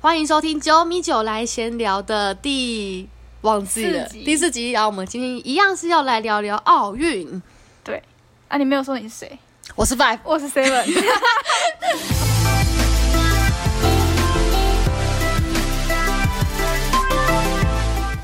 欢迎收听九米九来闲聊的第忘记了四第四集，然后我们今天一样是要来聊聊奥运。对啊，你没有说你是谁？我是 Five，我是 Seven。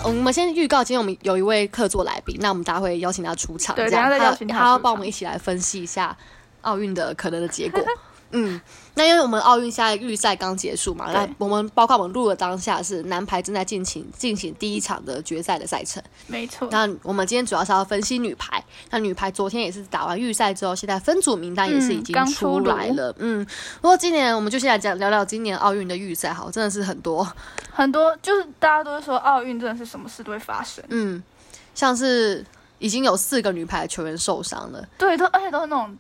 我们先预告，今天我们有一位客座来宾，那我们大家会邀请他出场，对这样他他要帮我们一起来分析一下奥运的可能的结果。嗯，那因为我们奥运现在预赛刚结束嘛，那我们包括我们录的当下是男排正在进行进行第一场的决赛的赛程。没错，那我们今天主要是要分析女排。那女排昨天也是打完预赛之后，现在分组名单也是已经出来了。嗯，不过今年我们就先来讲聊聊今年奥运的预赛，好，真的是很多。很多就是大家都是说奥运真的是什么事都会发生，嗯，像是已经有四个女排球员受伤了。对，都而且都是那种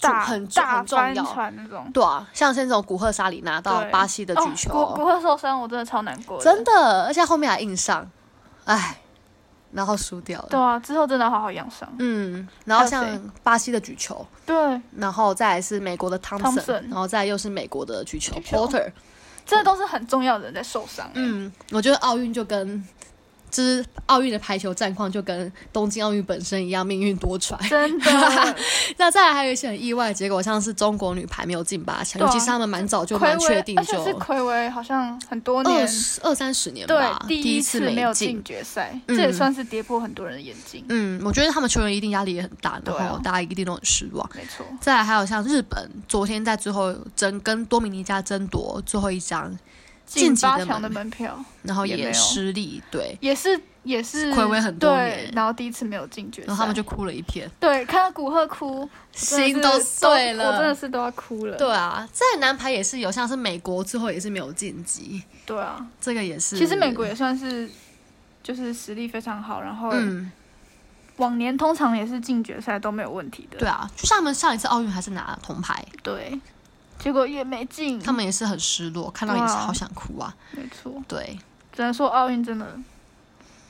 大很大重要船那种。对啊，像是那种古赫沙里拿到巴西的举球，哦、古古贺受伤，我真的超难过。真的，而且后面还硬上，唉，然后输掉了。对啊，之后真的要好好养伤。嗯，然后像巴西的举球，对，然后再来是美国的汤森然后再来又是美国的举球 Porter。这都是很重要的人在受伤。嗯，我觉得奥运就跟就是奥运的排球战况就跟东京奥运本身一样，命运多舛。真的，那再来还有一些很意外的结果，像是中国女排没有进八强，啊尤其是他们蛮早就蛮确定而且就是暌违好像很多年二，十二三十年吧，，第一次没有进进。决赛，嗯这也算是跌破很多人的眼镜。嗯，我觉得他们球员一定压力也很大，然后大家一定都很失望。没错，再来还有像日本，昨天在最后争跟多米尼加争夺最后一张，晋进级的八强的门门票然后也失利，对，也是也是暌违很多对年，然后第一次没有进决赛，然后他们就哭了一片，对看到古贺哭，心都碎了。我真的是都要哭了。对啊，在男排也是有，像是美国最后也是没有晋级，对啊，这个也是。其实美国也算是就是实力非常好，然后嗯，往年通常也是进决赛都没有问题的。对啊，就像他们上一次奥运还是拿铜牌，对，结果也没进，他们也是很失落，看到也是好想哭啊。没错，对，只能说奥运真的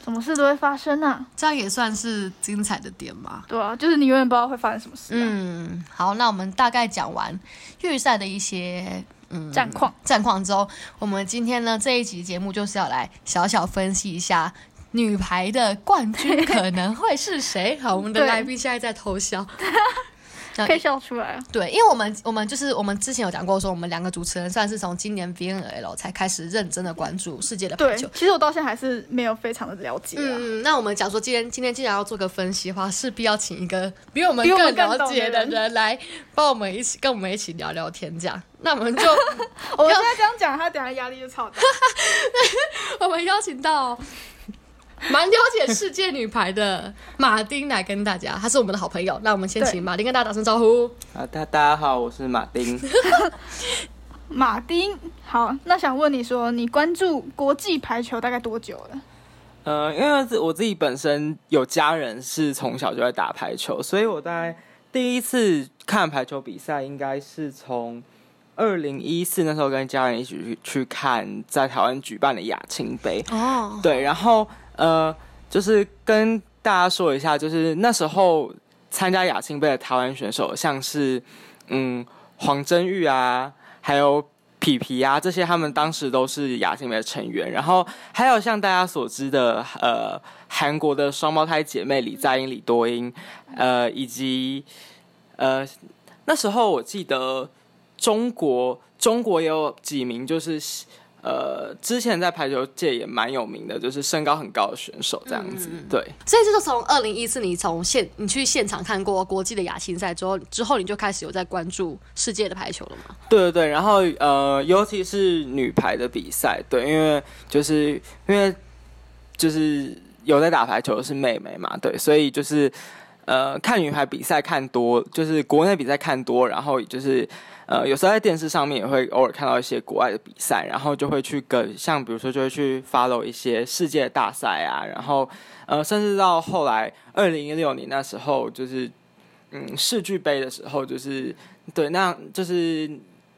什么事都会发生啊。这样也算是精彩的点吧。对啊，就是你永远不知道会发生什么事、啊。嗯，好，那我们大概讲完预赛的一些嗯战况战况之后，我们今天呢这一集节目就是要来小小分析一下女排的冠军 可能会是谁。好，我们的对来宾现在在偷笑。可以笑出来啊。对，因为我们我们就是我们之前有讲过说，我们两个主持人算是从今年 VNL 才开始认真的关注世界的排对球。，其实我到现在还是没有非常的了解啊。嗯，那我们讲说今天今天既然要做个分析的话，势必要请一个比我们更了解的人人来帮我们一起跟我们一起聊聊天，这样。那我们就 我现在这样讲，他等下压力就超大。我们邀请到 蛮了解世界女排的马丁来跟大家，他是我们的好朋友。那我们先对请马丁跟大家打声招呼。啊，大大家好，我是马丁。马丁，好，那想问你说，你关注国际排球大概多久了？呃，因为我自己本身有家人是从小就在打排球，所以我大概第一次看排球比赛应该是从二零一四那时候跟家人一起去去看在台湾举办的亚青杯。哦，对，然后呃，就是跟大家说一下，就是那时候参加亚青杯的台湾选手，像是嗯黄真玉啊，还有皮皮啊，这些他们当时都是亚青杯的成员。然后还有像大家所知的呃韩国的双胞胎姐妹李在英、李多英，呃以及呃那时候我记得中国中国也有几名就是。呃，之前在排球界也蛮有名的，就是身高很高的选手这样子。对，所以这就从二零一四你从现你去现场看过国际的亚青赛之后，之后你就开始有在关注世界的排球了吗？对对对。然后呃，尤其是女排的比赛，对，因为就是因为就是有在打排球的是妹妹嘛，对，所以就是呃，看女排比赛看多，就是国内比赛看多，然后就是。呃，有时候在电视上面也会偶尔看到一些国外的比赛，然后就会去跟像比如说就会去 follow 一些世界大赛啊，然后呃，甚至到后来二零一六年那时候，就是嗯世俱杯的时候，就是对，那就是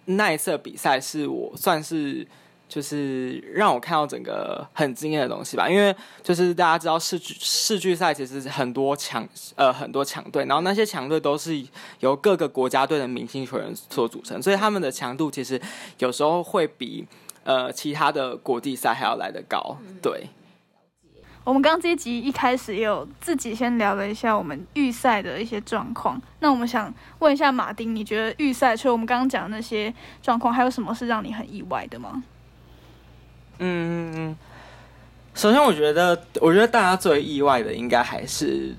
那一次比赛是我算是就是让我看到整个很惊艳的东西吧，因为就是大家知道世俱世俱赛其实很多强呃很多强队，然后那些强队都是由各个国家队的明星球员所组成，所以他们的强度其实有时候会比呃其他的国际赛还要来得高。对，我们刚刚这一集一开始也有自己先聊了一下我们预赛的一些状况。那我们想问一下马丁，你觉得预赛除了我们刚刚讲的那些状况，还有什么是让你很意外的吗？嗯，首先我觉得，我觉得大家最意外的应该还是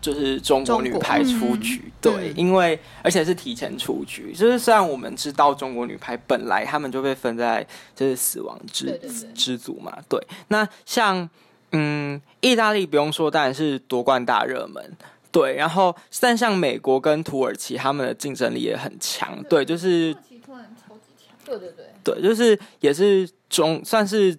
就是中国女排出局，对，嗯因为而且是提前出局。就是虽然我们知道中国女排本来他们就被分在就是死亡之之组嘛，对。那像嗯，意大利不用说，当然是夺冠大热门。对，然后但像美国跟土耳其，他们的竞争力也很强。对，就是对对对，对，就是也是中算是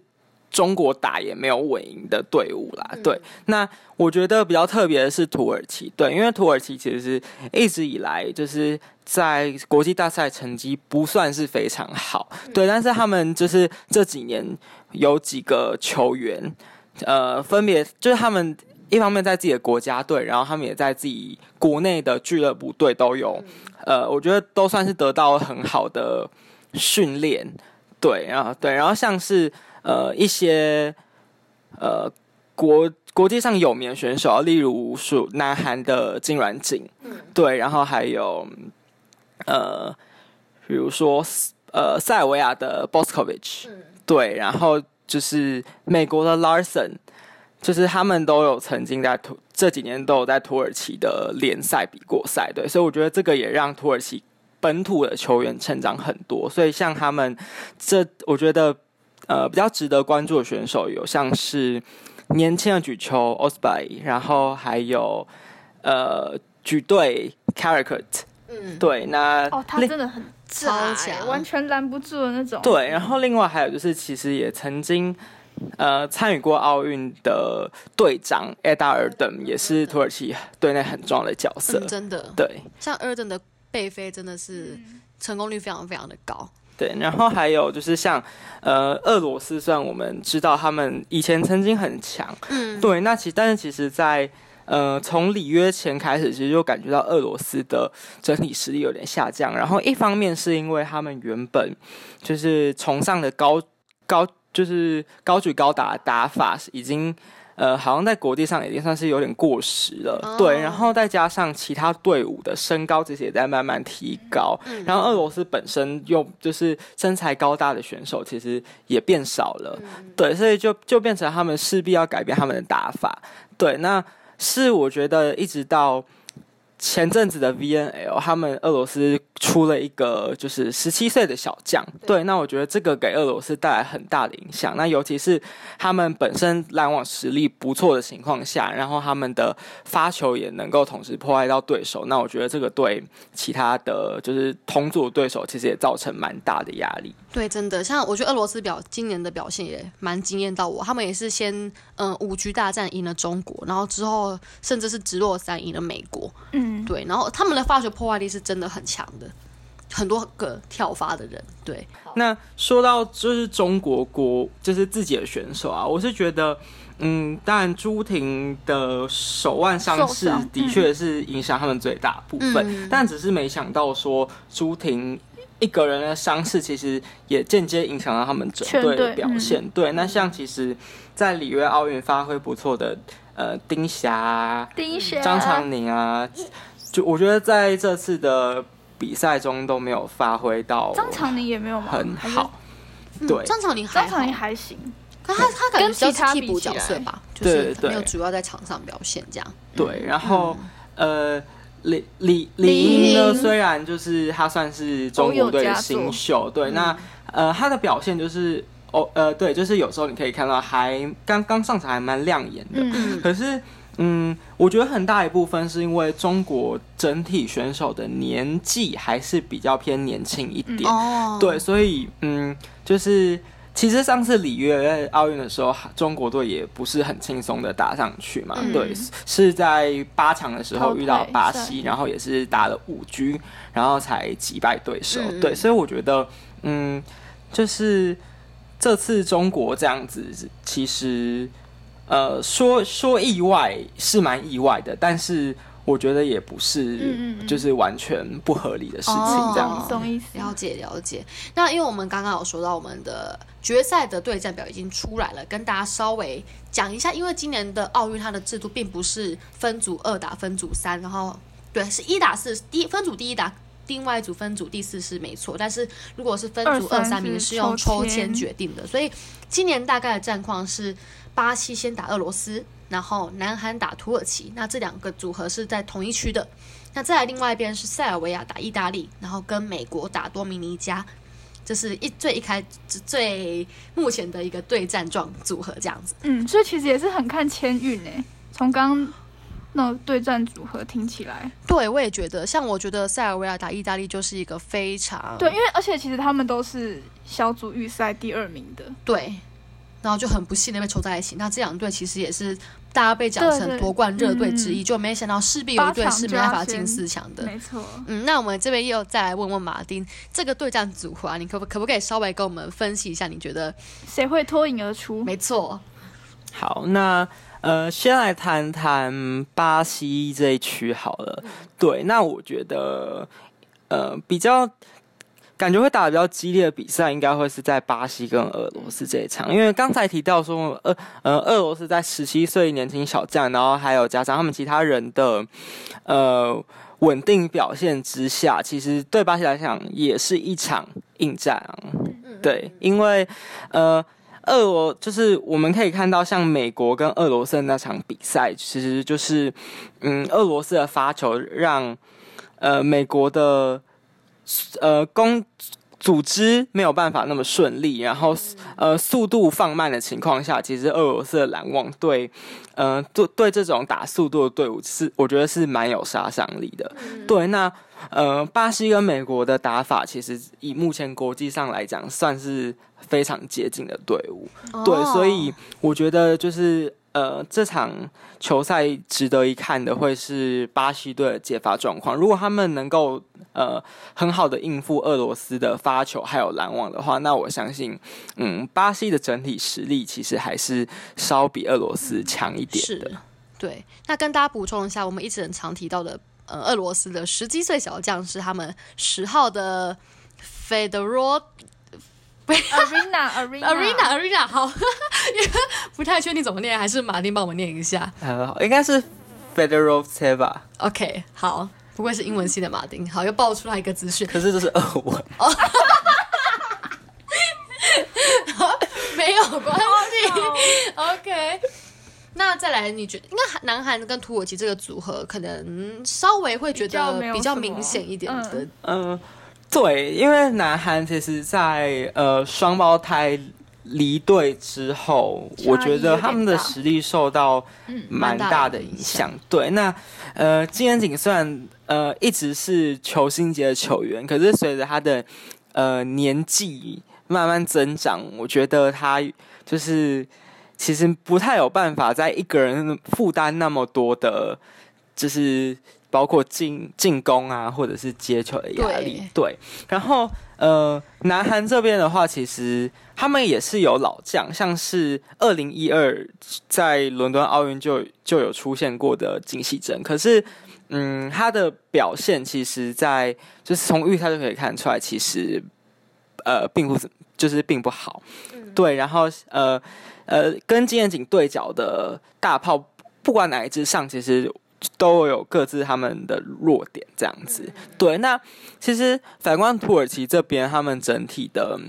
中国打也没有稳赢的队伍啦。对，那我觉得比较特别的是土耳其，对，因为土耳其其实是一直以来就是在国际大赛成绩不算是非常好，对，但是他们就是这几年有几个球员，呃，分别就是他们。一方面在自己的国家队，然后他们也在自己国内的俱乐部队都有，呃，我觉得都算是得到很好的训练，对，然后对，然后像是呃一些呃国国际上有名的选手，例如属南韩的金软景，对，然后还有呃比如说呃塞尔维亚的 Boscovich，、对，然后就是美国的 Larson。就是他们都有曾经在土这几年都有在土耳其的联赛比过赛，对，所以我觉得这个也让土耳其本土的球员成长很多。所以像他们这，我觉得呃比较值得关注的选手有像是年轻的举球 Osby，然后还有呃举队 Caracat，嗯，对，那哦，他另真的很超强欸完全拦不住的那种。对，然后另外还有就是，其实也曾经呃参与过奥运的队长 Eda 尔登，也是土耳其队内很重要的角色。嗯，真的，对像 Erden 的背飞真的是成功率非常非常的高。对，然后还有就是像呃俄罗斯，虽然我们知道他们以前曾经很强，嗯，对，那其但是其实在呃从里约前开始，其实就感觉到俄罗斯的整体实力有点下降。然后一方面是因为他们原本就是崇尚的高高就是高举高打的打法已经。呃，好像在国际上已经算是有点过时了，哦。对。然后再加上其他队伍的身高其实也在慢慢提高，嗯然后俄罗斯本身又就是身材高大的选手，其实也变少了，嗯。对，所以就就变成他们势必要改变他们的打法。对，那是我觉得一直到前阵子的 VNL，他们俄罗斯出了一个就是十七岁的小将，对，那我觉得这个给俄罗斯带来很大的影响。那尤其是他们本身篮网实力不错的情况下，然后他们的发球也能够同时破坏到对手，那我觉得这个对其他的就是同组对手其实也造成蛮大的压力。对，真的，像我觉得俄罗斯表今年的表现也蛮惊艳到我。他们也是先嗯五局大战赢了中国，然后之后甚至是直落三赢了美国。嗯，对，然后他们的化学破坏力是真的很强的，很多个跳发的人。对，那说到就是中国国就是自己的选手啊，我是觉得，嗯，当然朱婷的手腕伤势的确是影响他们最大部分，嗯但只是没想到说朱婷。一个人的伤势其实也间接影响到他们整队的表现。对，那像其实，在里约奥运发挥不错的呃丁霞啊、第一下张常宁啊，就我觉得在这次的比赛中都没有发挥到张常宁也没有吗？很好。嗯对。张常宁还好。张常宁，还行。可他他感觉跟比较其他是替补角色吧，就是没有主要在场上表现这样。对，然后、呃，李李李李英呢，虽然就是他算是中国队的新秀，对，那呃他的表现就是哦呃对，就是有时候你可以看到还刚刚上场还蛮亮眼的，嗯，可是。嗯，我觉得很大一部分是因为中国整体选手的年纪还是比较偏年轻一点，哦，对，所以嗯，就是其实上次里约奥运的时候，中国队也不是很轻松的打上去嘛，嗯。对，是在八强的时候遇到巴西，然后也是打了五局，然后才击败对手，嗯。对，所以我觉得嗯，就是这次中国这样子，其实呃说说意外是蛮意外的，但是我觉得也不是嗯嗯嗯就是完全不合理的事情哦这样子。懂意思。了解了解。那因为我们刚刚有说到我们的决赛的对战表已经出来了，跟大家稍微讲一下。因为今年的奥运它的制度并不是分组二打分组三，然后对是一打四，第一分组第一打。另外一组分组第四是没错，但是如果是分组二三名是是用抽抽签签决定的，所以今年大概的战况是巴西先打俄罗斯，然后南韩打土耳其，那这两个组合是在同一区的。那再来另外一边是塞尔维亚打意大利，然后跟美国打多米尼加，这是一最一开最目前的一个对战状组合这样子。嗯，所以其实也是很看签运诶。从刚刚那对战组合听起来，对，我也觉得，像我觉得塞尔维亚打意大利就是一个非常对，因为而且其实他们都是小组预赛第二名的，对，然后就很不幸的被抽在一起。那这两队其实也是大家被讲成夺冠热队之嗯一，就没想到势必有一队是没办法进四强的。没错。嗯，那我们这边又再来问问马丁，这个对战组合啊，你可不可不可以稍微跟我们分析一下？你觉得？谁会脱颖而出？没错，好，那呃，先来谈谈巴西这一区好了。嗯对，那我觉得呃比较感觉会打得比较激烈的比赛，应该会是在巴西跟俄罗斯这一场，因为刚才提到说，呃呃，俄罗斯在十七岁年轻小将，然后还有加上他们其他人的呃稳定表现之下，其实对巴西来讲也是一场硬战啊。对，因为呃。俄罗就是我们可以看到，像美国跟俄罗斯的那场比赛，其实就是，嗯，俄罗斯的发球让呃美国的呃攻组织没有办法那么顺利，然后呃速度放慢的情况下，其实俄罗斯的篮网对呃对对这种打速度的队伍是我觉得是蛮有杀伤力的。对，那呃巴西跟美国的打法，其实以目前国际上来讲，算是非常接近的队伍。对，哦所以我觉得就是呃，这场球赛值得一看的会是巴西队的解发状况。如果他们能够呃很好的应付俄罗斯的发球还有拦网的话，那我相信，嗯，巴西的整体实力其实还是稍比俄罗斯强一点的。对。那跟大家补充一下，我们一直很常提到的，呃，俄罗斯的十七岁小将是他们十号的 f e d e r a l Arena Arena Arena Arena 好，因为不太确定怎么念，还是马丁帮我们念一下。好，应该是 Federal e v a OK，好，不愧是英文系的马丁，好，又爆出来一个资讯，可是这是俄文。没有关系。OK，那再来，你觉得应该南韩跟土耳其这个组合，可能稍微会觉得比较明显一点的嗯，嗯，对，因为南韩其实在呃双胞胎离队之后，我觉得他们的大实力受到蛮大的影响。对，那呃金元景虽然呃一直是球星级的球员，可是随着他的呃年纪慢慢增长，我觉得他就是其实不太有办法在一个人负担那么多的，就是包括进进攻啊，或者是接球的压力。对，然后呃，南韩这边的话，其实他们也是有老将，像是二零一二在伦敦奥运就就有出现过的金喜珍，可是。嗯，他的表现其实在，就是从预赛就可以看出来，其实呃并不怎就是并不好。对，然后呃呃，跟金燕景对角的大炮，不管哪一支上，其实都有各自他们的弱点，这样子。对，那其实反观土耳其这边，他们整体的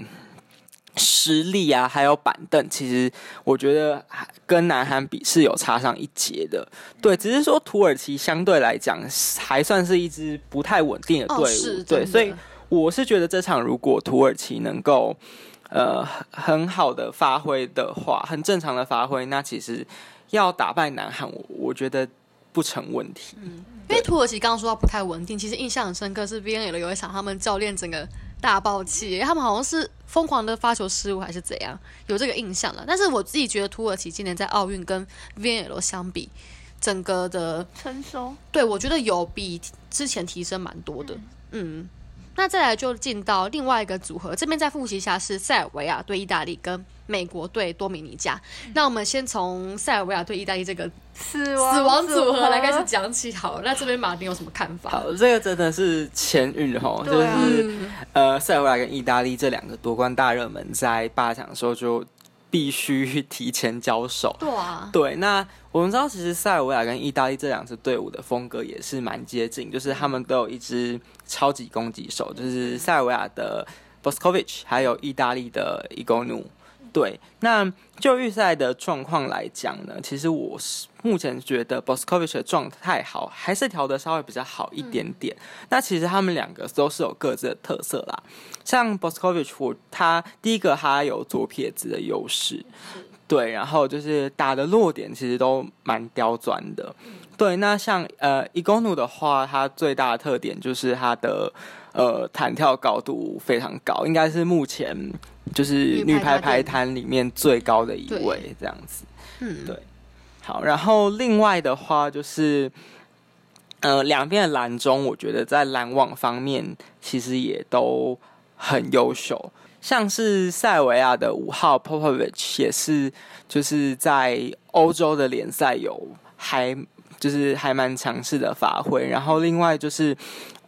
实力啊，还有板凳，其实我觉得还跟南韩比是有差上一截的。对，只是说土耳其相对来讲还算是一支不太稳定的队伍，哦，对，所以我是觉得这场如果土耳其能够呃很好的发挥的话，很正常的发挥，那其实要打败南韩，我我觉得不成问题。嗯因为土耳其刚刚说到不太稳定，其实印象很深刻是 V N L 有一场他们教练整个大爆气，他们好像是疯狂的发球失误还是怎样，有这个印象了。但是我自己觉得土耳其今年在奥运跟 V N L 相比，整个的成熟。对我觉得有比之前提升蛮多的。嗯，那再来就进到另外一个组合，这边再复习一下是塞尔维亚对意大利跟美国对多米尼加。那我们先从塞尔维亚对意大利这个死亡死亡组合来开始讲起好了。那这边马丁有什么看法？好，这个真的是前运哈，就是嗯，呃，塞尔维亚跟意大利这两个夺冠大热门，在八强的时候就必须提前交手。对啊，对，那我们知道，其实塞尔维亚跟意大利这两支队伍的风格也是蛮接近，就是他们都有一支超级攻击手，就是塞尔维亚的 Boskovic，还有意大利的 Igonu。对，那就预赛的状况来讲呢，其实我是目前觉得 Boskovic 的状态好，还是调的稍微比较好一点点。那其实他们两个都是有各自的特色啦，像 Boskovic，我他第一个他有左撇子的优势，对，然后就是打的落点其实都蛮刁钻的。对，那像呃伊贡努的话，它最大的特点就是它的呃弹跳高度非常高，应该是目前就是女排排坛里面最高的一位这样子。嗯，对好，然后另外的话就是，呃，两边的篮中，我觉得在拦网方面其实也都很优秀。像是塞维亚的五号 Popovic 也是，就是在欧洲的联赛有还就是还蛮强势的发挥。然后另外就是，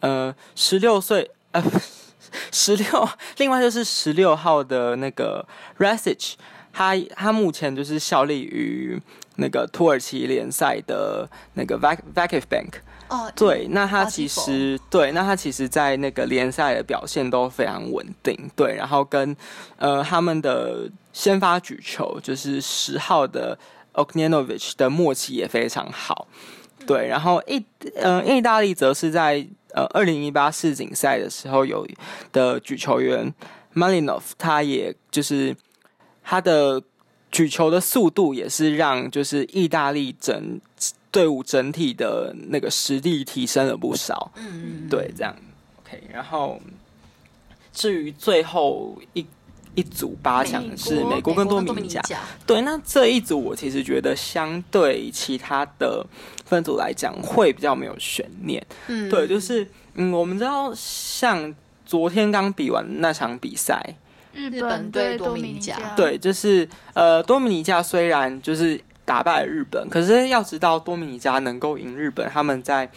呃，十六岁呃 十六，另外就是十六号的那个 Rasich，他他目前就是效力于那个土耳其联赛的那个 Vac Vakif Bank。哦，对，那他其实对，那他其实，在那个联赛的表现都非常稳定，对，然后跟呃他们的先发举球就是十号的 oknenovich 的默契也非常好，对，然后意呃意大利则是在呃二零一八世锦赛的时候有的举球员 Malinov，他也就是他的举球的速度也是让就是意大利整队伍整体的那个实力提升了不少。嗯嗯，对，这样 OK。然后至于最后一一组八强是美国跟多米尼加，对，那这一组我其实觉得相对其他的分组来讲会比较没有悬念。嗯，对，就是嗯，我们知道像昨天刚比完那场比赛，日日本对多米尼尼加对，就是呃，多米尼加虽然就是打败日本，可是要知道多米尼加能够赢日本，他们在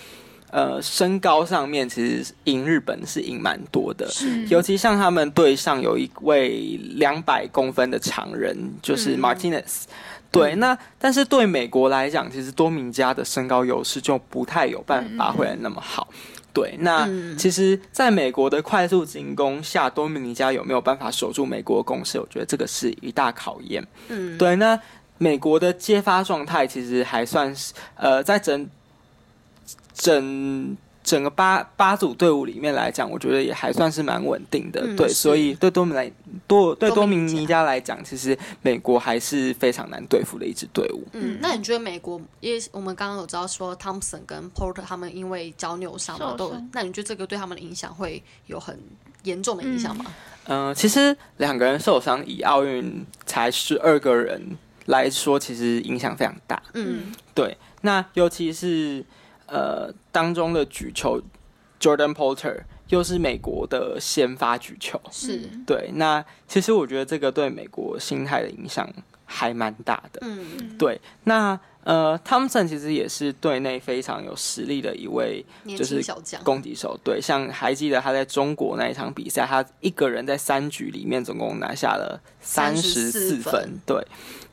呃身高上面其实赢日本是赢蛮多的。是尤其像他们队上有一位两百公分的常人，就是嗯 Martinez。对，那但是对美国来讲，其实多米尼加的身高优势就不太有办法发挥的那么好。对，那嗯其实在美国的快速进攻下，多米尼加有没有办法守住美国的攻势？我觉得这个是一大考验。嗯，对，那美国的揭发状态其实还算是呃，在整整整个八八组队伍里面来讲，我觉得也还算是蛮稳定的。对，所以对多米来多对多米尼尼加来讲，其实美国还是非常难对付的一支队伍。嗯，那你觉得美国，因为我们刚刚有知道说，Thompson 跟 Porter 他们因为脚扭伤嘛，都，那你觉得这个对他们的影响会有很严重的影响吗？嗯、其实两个人受伤，以奥运才十二个人来说，其实影响非常大。嗯。对，那尤其是呃当中的举球 Jordan Porter 又是美国的先发举球，是，对，那其实我觉得这个对美国心态的影响还蛮大的。嗯，对，那呃，Thompson 其实也是队内非常有实力的一位就是攻击手。对，像还记得他在中国那一场比赛，他一个人在三局里面总共拿下了三十四分分。对，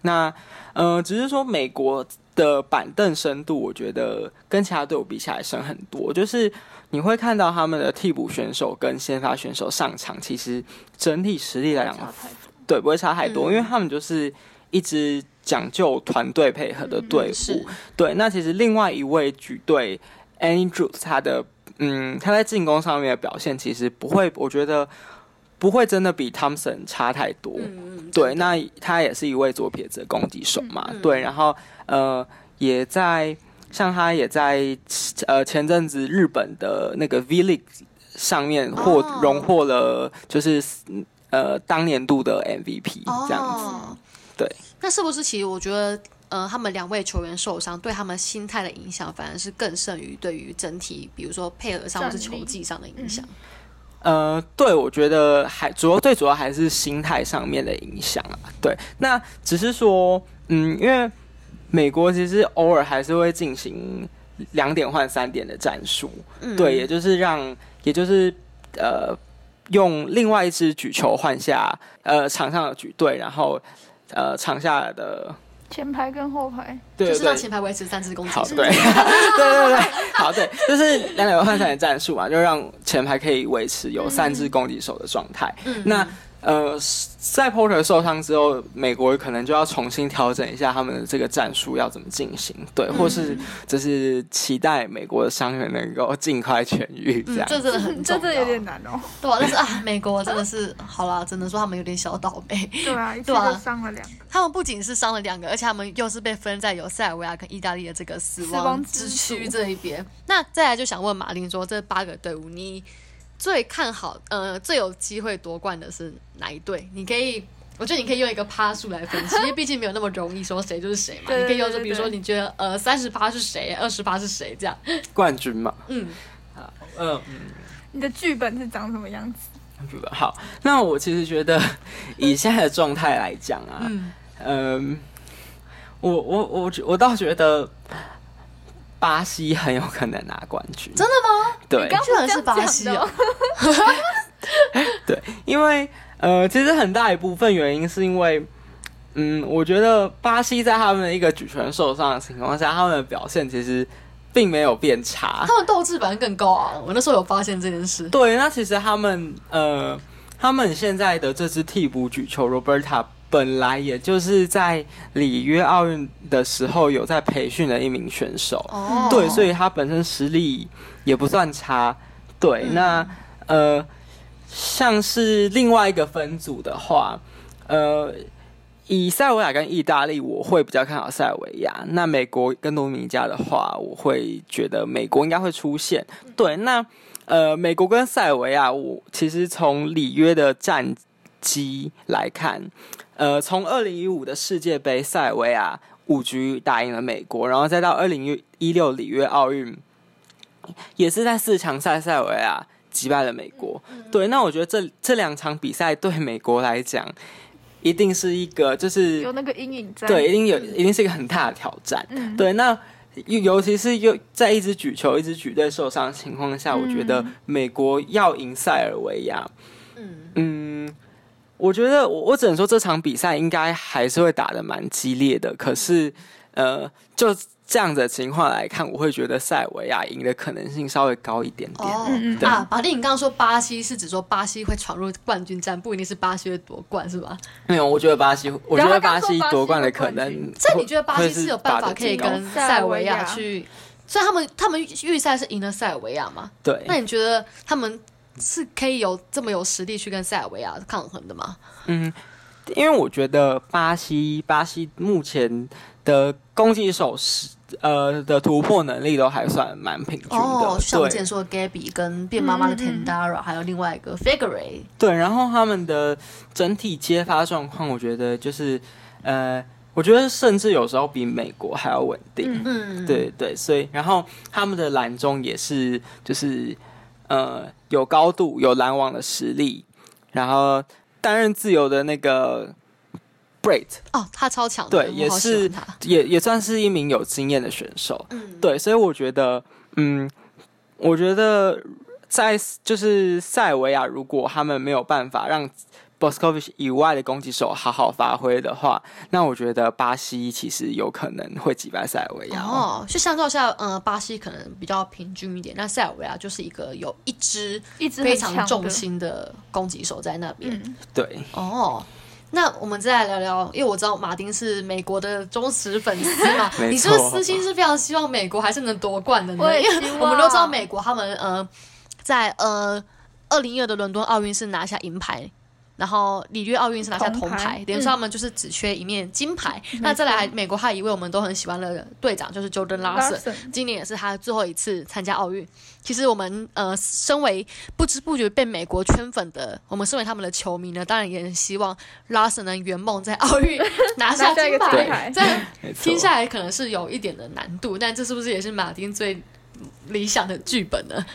那呃，只是说美国的板凳深度，我觉得跟其他队伍比起来深很多。就是你会看到他们的替补选手跟先发选手上场，其实整体实力来讲，对不会差太多，嗯因为他们就是一支讲究团队配合的队伍。是，对，那其实另外一位举队 Annie Drew，他的嗯，他在进攻上面的表现其实不会，我觉得不会真的比 Thompson 差太多。对，那他也是一位左撇子的攻击手嘛，嗯对，然后呃，也在像他也在呃前阵子日本的那个 V League 上面获、哦荣获了，就是呃当年度的 MVP 这样子。哦对，那是不是其实我觉得，呃，他们两位球员受伤对他们心态的影响，反而是更胜于对于整体，比如说配合上或是球技上的影响。呃，对，我觉得还主要最主要还是心态上面的影响啊。对，那只是说，嗯，因为美国其实偶尔还是会进行两点换三点的战术，嗯对，也就是让，也就是呃，用另外一支举球换下呃场上的举队，然后呃场下的前排跟后排，对。就是让前排维持三支攻击好，手。对，对对对，好，对，就是两两换三的战术嘛，就让前排可以维持有三支攻击手的状态。嗯那呃，在 Porter 受伤之后，美国可能就要重新调整一下他们的这个战术要怎么进行，对，或是就是期待美国的伤员能够尽快痊愈，这嗯，样。这真的很这真的有点难哦。对啊，但是啊，美国真的是好啦，只能说他们有点小倒霉。对啊，一啊就伤了两个。他们不仅是伤了两个，而且他们又是被分在有塞尔维亚跟意大利的这个死死亡之区这一边。那再来就想问马丁说，这八个队伍你最看好，呃，最有机会夺冠的是哪一队？你可以。我觉得你可以用一个趴数来分析，因为毕竟没有那么容易说谁就是谁嘛。对对你可以用比如说你觉得呃三十趴是谁，二十趴是谁这样。冠军嘛，嗯，嗯你的剧本是长什么样子？嗯，好。那我其实觉得，以现在的状态来讲啊，嗯嗯，我我我觉我倒觉得巴西很有可能拿冠军，真的吗？对刚居然是巴西哦！对，因为呃，其实很大一部分原因是因为。嗯，我觉得巴西在他们的一个举拳受伤的情况下，他们的表现其实并没有变差。他们斗志反而更高啊！我那时候有发现这件事。对，那其实他们呃，他们现在的这支替补举球 Roberta 本来也就是在里约奥运的时候有在培训的一名选手，哦对，所以他本身实力也不算差。对，嗯那呃，像是另外一个分组的话，呃。以塞尔维亚跟意大利，我会比较看好塞尔维亚。那美国跟多米尼加的话，我会觉得美国应该会出现。对，那呃，美国跟塞尔维亚，我其实从里约的战绩来看，呃，从二零一五的世界杯，塞尔维亚五局打赢了美国，然后再到二零一六里约奥运，也是在四强赛塞尔维亚击败了美国。对，那我觉得这这两场比赛对美国来讲，一定是一个就是有那个阴影在。对，一定有，一定是一个很大的挑战。嗯，对，那尤尤其是又在一支举球、一支举队受伤的情况下，我觉得嗯美国要赢塞尔维亚，嗯，嗯，我觉得我我只能说这场比赛应该还是会打的蛮激烈的。可是，呃，就这样子的情况来看，我会觉得塞尔维亚赢的可能性稍微高一点点。哦嗯嗯对啊，马丁，你刚刚说巴西是指说巴西会闯入冠军战，不一定是巴西会夺冠，是吧？没有，我觉得巴西，我觉得巴西夺冠的可能，这你觉得巴西是有办法可以跟塞尔维亚去？所以他们他们预赛是赢了塞尔维亚吗？对那你觉得他们是可以有这么有实力去跟塞尔维亚抗衡的吗？嗯，因为我觉得巴西巴西目前的攻击手是呃的突破能力都还算蛮平均的，哦，像我之前说的 Gabby 跟变妈妈的嗯嗯嗯。Tendara，、还有另外一个 Figure，对，然后他们的整体接发状况，我觉得就是呃，我觉得甚至有时候比美国还要稳定，嗯嗯，对对，所以然后他们的篮中也是就是呃有高度有拦网的实力，然后担任自由的那个 Brait 哦，他超强，对，也是也也算是一名有经验的选手。嗯，对，所以我觉得，嗯，我觉得在就是塞尔维亚，如果他们没有办法让 Boscovich 以外的攻击手好好发挥的话，那我觉得巴西其实有可能会击败塞尔维亚。哦，哦，就相较下，呃，巴西可能比较平均一点，那塞尔维亚就是一个有一支一支非常重。心的攻击手在那边。嗯，对，哦，那我们再来聊聊，因为我知道马丁是美国的忠实粉丝嘛，你是不是私心是非常希望美国还是能夺冠的呢？我因为我们都知道美国他们呃在呃二零一二的伦敦奥运是拿下银牌。然后里约奥运是拿下铜牌等于说他们就是只缺一面金牌。那再来，美国还有一位我们都很喜欢的队长，就是 Jordan Larson，Larson 今年也是他最后一次参加奥运。其实我们呃，身为不知不觉被美国圈粉的，我们身为他们的球迷呢，当然也很希望 Larson 能圆梦在奥运 拿下金牌。金牌这样听。下来可能是有一点的难度，但这是不是也是马丁最理想的剧本呢？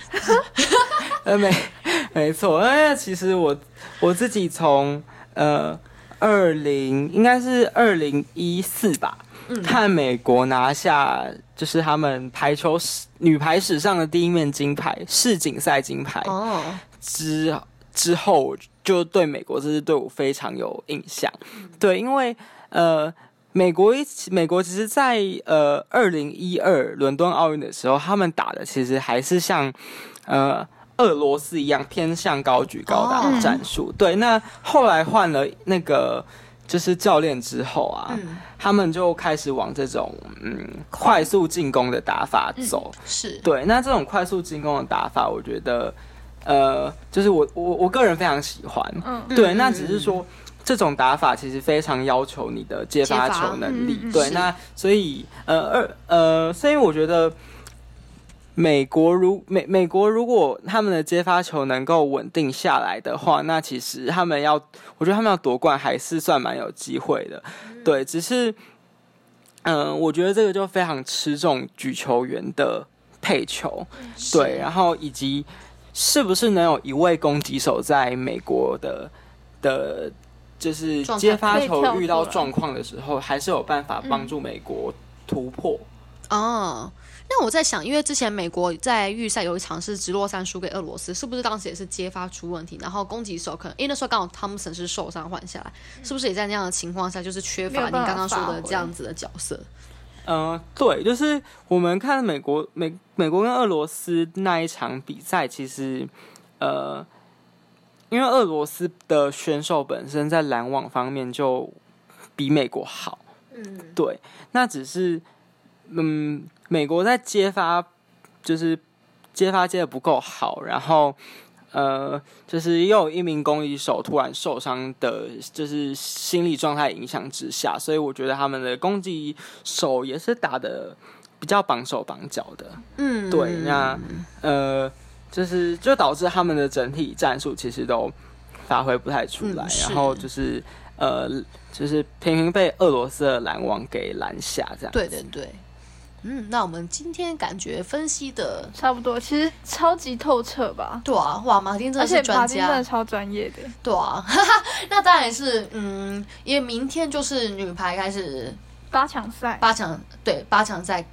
呃，没 没错，因为其实我我自己从呃二零应该是二零一四吧，看美国拿下就是他们排球史女排史上的第一面金牌世锦赛金牌哦，之之后，就对美国这支队伍非常有印象。对，因为呃，美国一起美国其实，在呃二零一二伦敦奥运的时候，他们打的其实还是像呃俄罗斯一样偏向高举高打的战术。对，那后来换了那个就是教练之后啊，他们就开始往这种嗯快速进攻的打法走。是对，那这种快速进攻的打法，我觉得。呃，就是我我我个人非常喜欢，嗯，对，那只是说这种打法其实非常要求你的接发球能力，对，那所以呃二呃，所以我觉得美国如美美国如果他们的接发球能够稳定下来的话，那其实他们要，我觉得他们要夺冠还是算蛮有机会的，对，只是嗯，我觉得这个就非常吃重举球员的配球，对，然后以及。是不是能有一位攻击手在美国的的，就是接发球遇到状况的时候，还是有办法帮助美国突破？哦，那我在想，因为之前美国在预赛有一场是直落三输给俄罗斯，是不是当时也是接发出问题？然后攻击手可能因为那时候刚好汤姆森是受伤换下来，是不是也在那样的情况下，就是缺乏你刚刚说的这样子的角色？嗯，对，就是我们看美国美美国跟俄罗斯那一场比赛，其实呃，因为俄罗斯的选手本身在拦网方面就比美国好，嗯，对，那只是嗯，美国在接发就是接发接的不够好，然后。呃，就是又有一名攻击手突然受伤的，就是心理状态影响之下，所以我觉得他们的攻击手也是打的比较绑手绑脚的。嗯，对，那呃，就是就导致他们的整体战术其实都发挥不太出来，然后就是呃，就是频频被俄罗斯的拦网给拦下，这样。对对对。嗯，那我们今天感觉分析的差不多，其实超级透彻吧？对啊，哇，马丁真的是专家，真的超专业的。对啊，那当然是，嗯，因为明天就是女排开始八强赛，八强对八强赛。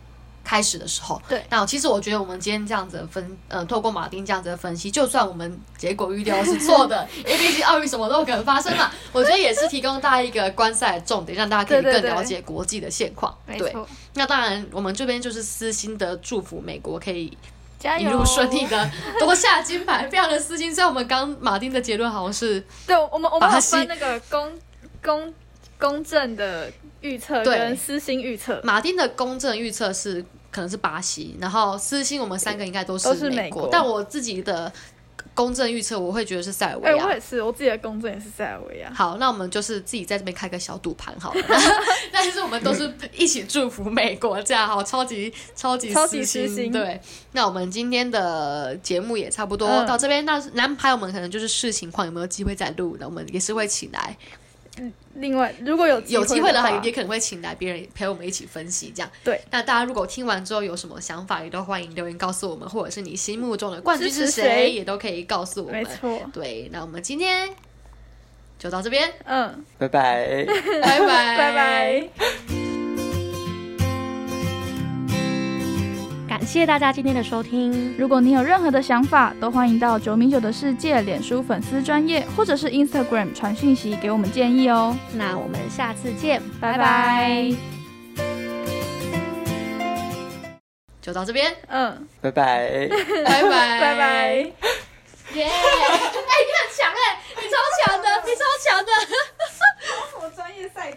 开始的时候，对，那其实我觉得我们今天这样子的分，呃，透过马丁这样子的分析，就算我们结果预料是错的，因为毕竟奥运什么都可能发生嘛，我觉得也是提供大家一个观赛的重点，让大家可以更了解国际的现况。对，那当然我们这边就是私心的祝福美国可以加油，一路顺利的 夺下金牌，非常的私心。虽然我们刚马丁的结论好像是，对我们我们把分那个公公公正的预测跟私心预测，马丁的公正预测是。可能是巴西，然后私心我们三个应该都是美国，但我自己的公正预测我会觉得是塞尔维亚。我也是，我自己的公正也是塞尔维亚。好，那我们就是自己在这边开个小赌盘好了。但是我们都是一起祝福美国，这样好，超级超级超级私心。对，那我们今天的节目也差不多到这边。那男朋友们可能就是视情况有没有机会再录，那我们也是会请来。另外，如果有有机会的话，也可能会请来别人陪我们一起分析，这样。对。那大家如果听完之后有什么想法，也都欢迎留言告诉我们，或者是你心目中的冠军是谁，也都可以告诉我们。没错。对，那我们今天就到这边。嗯。拜拜。拜拜。拜拜。谢谢大家今天的收听。如果你有任何的想法，都欢迎到九米九的世界脸书粉丝专业，或者是 Instagram 传讯息给我们建议哦。那我们下次见，拜拜。就到这边，嗯，拜拜，拜拜，拜拜。耶！哎，你很强哎，你超强的，你超强的。我专业赛。